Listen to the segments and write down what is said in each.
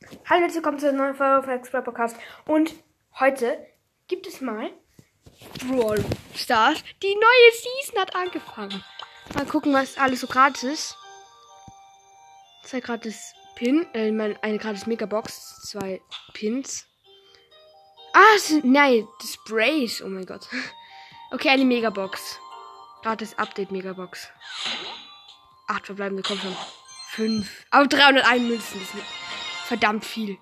Hallo, herzlich willkommen zu einer neuen Folge von Expert Podcast. Und heute gibt es mal Brawl Stars. Die neue Season hat angefangen. Mal gucken, was alles so gratis ist. Zwei gratis Pin, äh, eine gratis Megabox, zwei Pins. Ah, sind, nein, das Sprays. Oh mein Gott. Okay, eine Megabox. Gratis Update Megabox. Acht verbleibende, komm schon. Fünf. Aber 301 Münzen. Ist verdammt viel.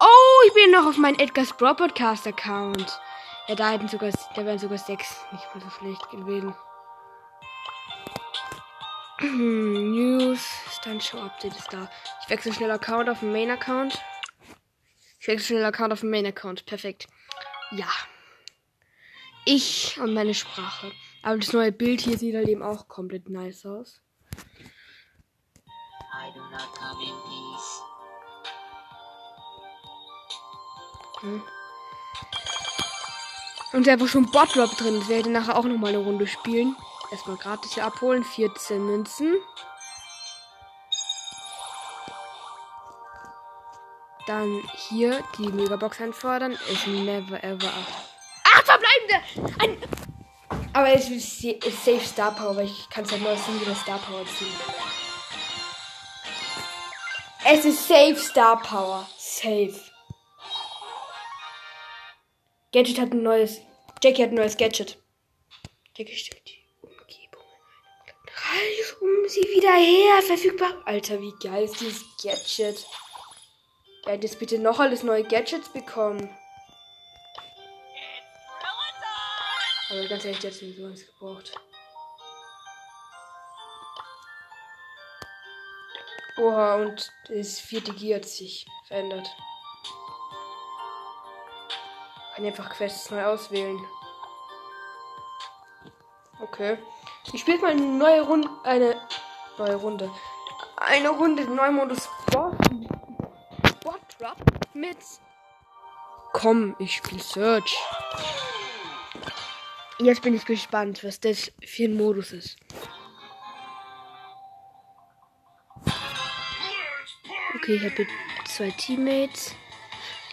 Oh, ich bin noch auf meinem Edgar's Bro Podcast Account. Ja, da hätten sogar, da wären sogar sechs. Nicht mal so schlecht gewesen. News, Stand Show Update ist da. Ich wechsle schnell Account auf den Main Account. Ich wechsle schnell Account auf den Main Account. Perfekt. Ja. Ich und meine Sprache. Aber das neue Bild hier sieht halt eben auch komplett nice aus. Hm. Und einfach schon Bot-Drop drin. Das werde ich nachher auch nochmal eine Runde spielen. Erstmal gratis hier abholen. 14 Münzen. Dann hier die Megabox einfordern. Ist never ever. Acht verbleibende! Ein aber es ist safe Star Power, weil ich kann es halt aus wieder Star Power ziehen. Es ist safe Star Power. Safe. Gadget hat ein neues. Jackie hat ein neues Gadget. Jackie stellt die Umgebung Reis um sie wieder her. Verfügbar. Alter, wie geil ist dieses Gadget. Hätte jetzt bitte noch alles neue Gadgets bekommen. Aber ganz ehrlich, der hat sowieso eins gebraucht. Oha, und das vierte Gear hat sich verändert. Kann einfach Quests neu auswählen. Okay. Ich spiele mal eine neue Runde. Eine neue Runde. Eine Runde neuen Modus Sport. Sport Drop mit. Komm, ich spiele Search. Jetzt bin ich gespannt, was das für ein Modus ist. Okay, ich habe hier zwei Teammates.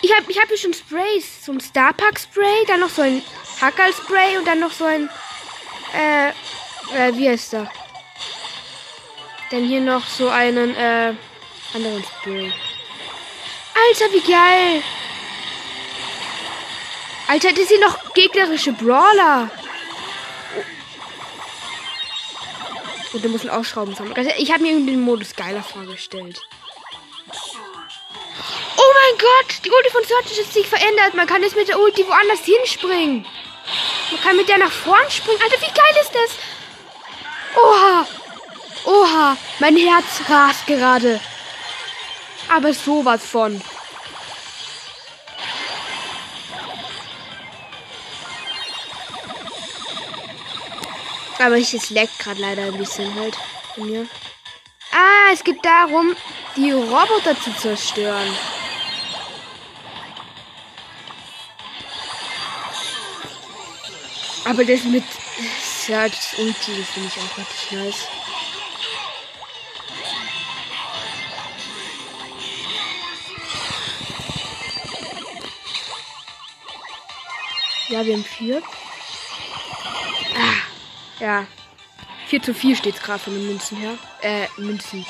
Ich habe ich hab hier schon Sprays. So ein Starpack Spray, dann noch so ein Hackerl Spray und dann noch so ein. Äh, äh, wie heißt der? Dann hier noch so einen, äh, anderen Spray. Alter, wie geil! Alter, das sind noch gegnerische Brawler. Und du musst auch Schrauben sammeln. Ich habe mir irgendwie den Modus geiler vorgestellt. Oh mein Gott, die Ulti von Search ist sich verändert. Man kann jetzt mit der Ulti woanders hinspringen. Man kann mit der nach vorn springen. Alter, wie geil ist das? Oha. Oha, mein Herz rast gerade. Aber sowas von. Aber ich es leckt gerade leider ein bisschen halt mir. Ah, es geht darum, die Roboter zu zerstören. Aber das mit Search Ulti, finde ich auch richtig nice. Ja, wir haben vier. Ja. 4 zu 4 steht es gerade von den Münzen her. Äh, Münzen.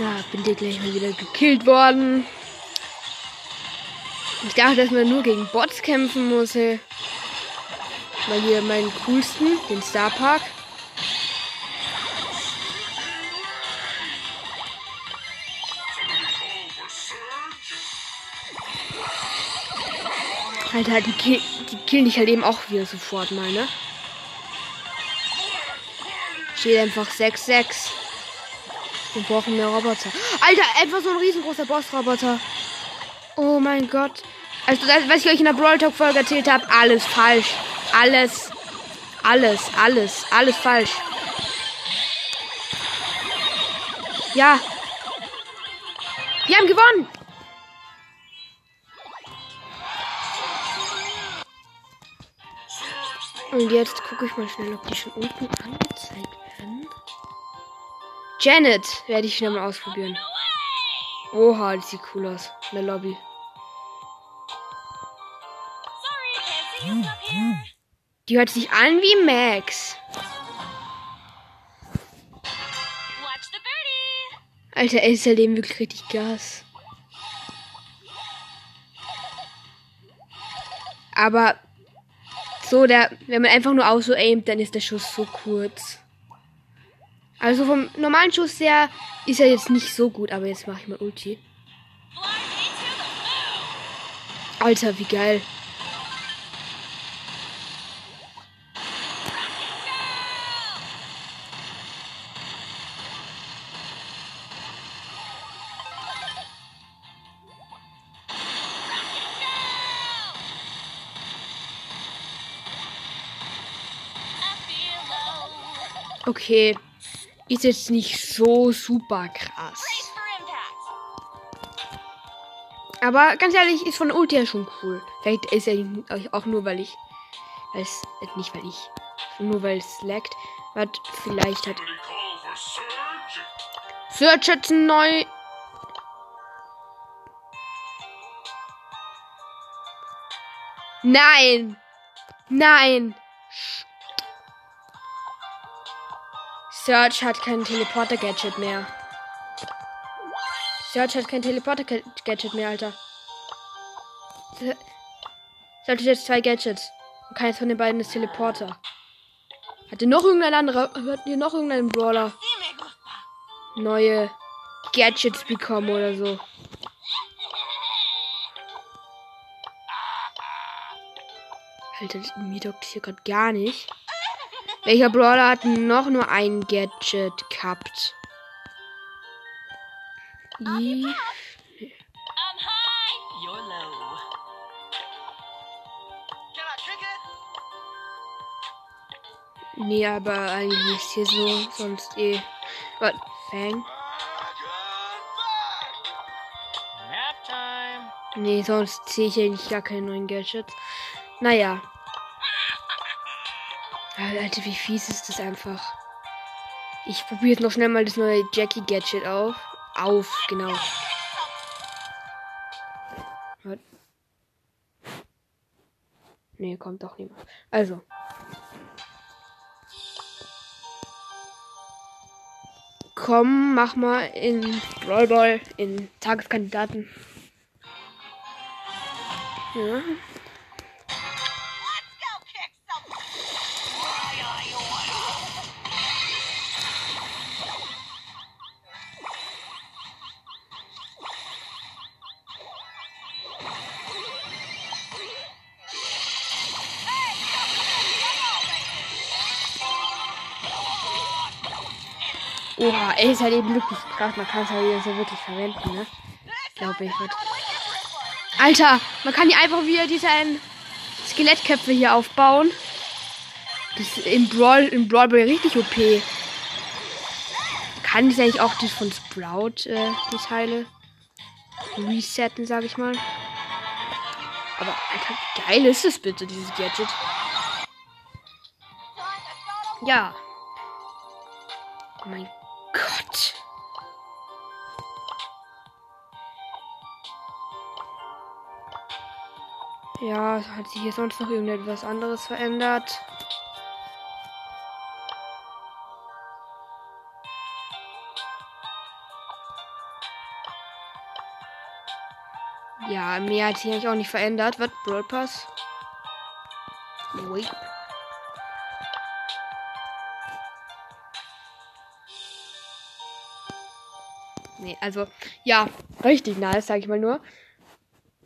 Da bin ich gleich mal wieder gekillt worden. Ich dachte, dass man nur gegen Bots kämpfen muss. Ey. Mal hier meinen coolsten, den Star Park. Alter, die, kill, die killen dich halt eben auch wieder sofort mal, ne? Steht einfach 6-6. Wir brauchen mehr Roboter. Alter, einfach so ein riesengroßer Boss-Roboter. Oh mein Gott. Also das, was ich euch in der Brawl Talk Folge erzählt habe, alles falsch. Alles. Alles, alles, alles falsch. Ja. Wir haben gewonnen. Und jetzt gucke ich mal schnell, ob die schon unten angezeigt werden. Janet werde ich schnell mal ausprobieren. Oha, die sieht cool aus. In der Lobby. Die hört sich an wie Max. Alter, ey, ist ja dem wirklich richtig Gas. Aber so, der, wenn man einfach nur aus so aimt, dann ist der Schuss so kurz. Also vom normalen Schuss her ist er jetzt nicht so gut, aber jetzt mache ich mal Ulti. Alter, wie geil. Okay. Ist jetzt nicht so super krass. Aber ganz ehrlich, ist von Ulti ja schon cool. Vielleicht ist er auch nur, weil ich. Weil es. Äh, nicht weil ich. Nur weil es laggt. Was vielleicht hat. Search jetzt neu. Nein! Nein! Search hat kein Teleporter-Gadget mehr. Search hat kein Teleporter-Gadget mehr, Alter. Search hat jetzt zwei Gadgets. Und keines von den beiden ist Teleporter. Hatte noch irgendein anderer. Hat hier noch irgendein Brawler neue Gadgets bekommen oder so. Alter, mir dockt hier gerade gar nicht. Welcher Brawler hat noch nur ein Gadget gehabt? Nee, aber eigentlich ist hier so, sonst eh. Was? Fang? Nee, sonst sehe ich eigentlich gar keine neuen Gadgets. Naja. Alter, wie fies ist das einfach. Ich probiere jetzt noch schnell mal das neue Jackie Gadget auf. Auf, genau. Nee, kommt doch niemand. Also. Komm, mach mal in Brawl Ball in Tageskandidaten. Ja. Oha, ey, ist halt eben krass. Man kann es halt so wirklich verwenden, ne? Glaube ich. Wird. Alter, man kann hier einfach wieder diese Skelettköpfe hier aufbauen. Das ist im Brawl, im Brawl richtig OP. Kann ich eigentlich auch das von Sprout, äh, die Teile resetten, sag ich mal. Aber Alter, wie geil ist es bitte, dieses Gadget? Ja. Oh mein Ja, hat sich hier sonst noch irgendetwas anderes verändert? Ja, mehr hat sich eigentlich auch nicht verändert. Was? Brawl Pass? Wait. Nee, also, ja, richtig nice, sag ich mal nur.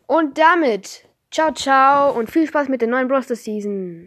Und damit, ciao, ciao und viel Spaß mit der neuen Bros. Season.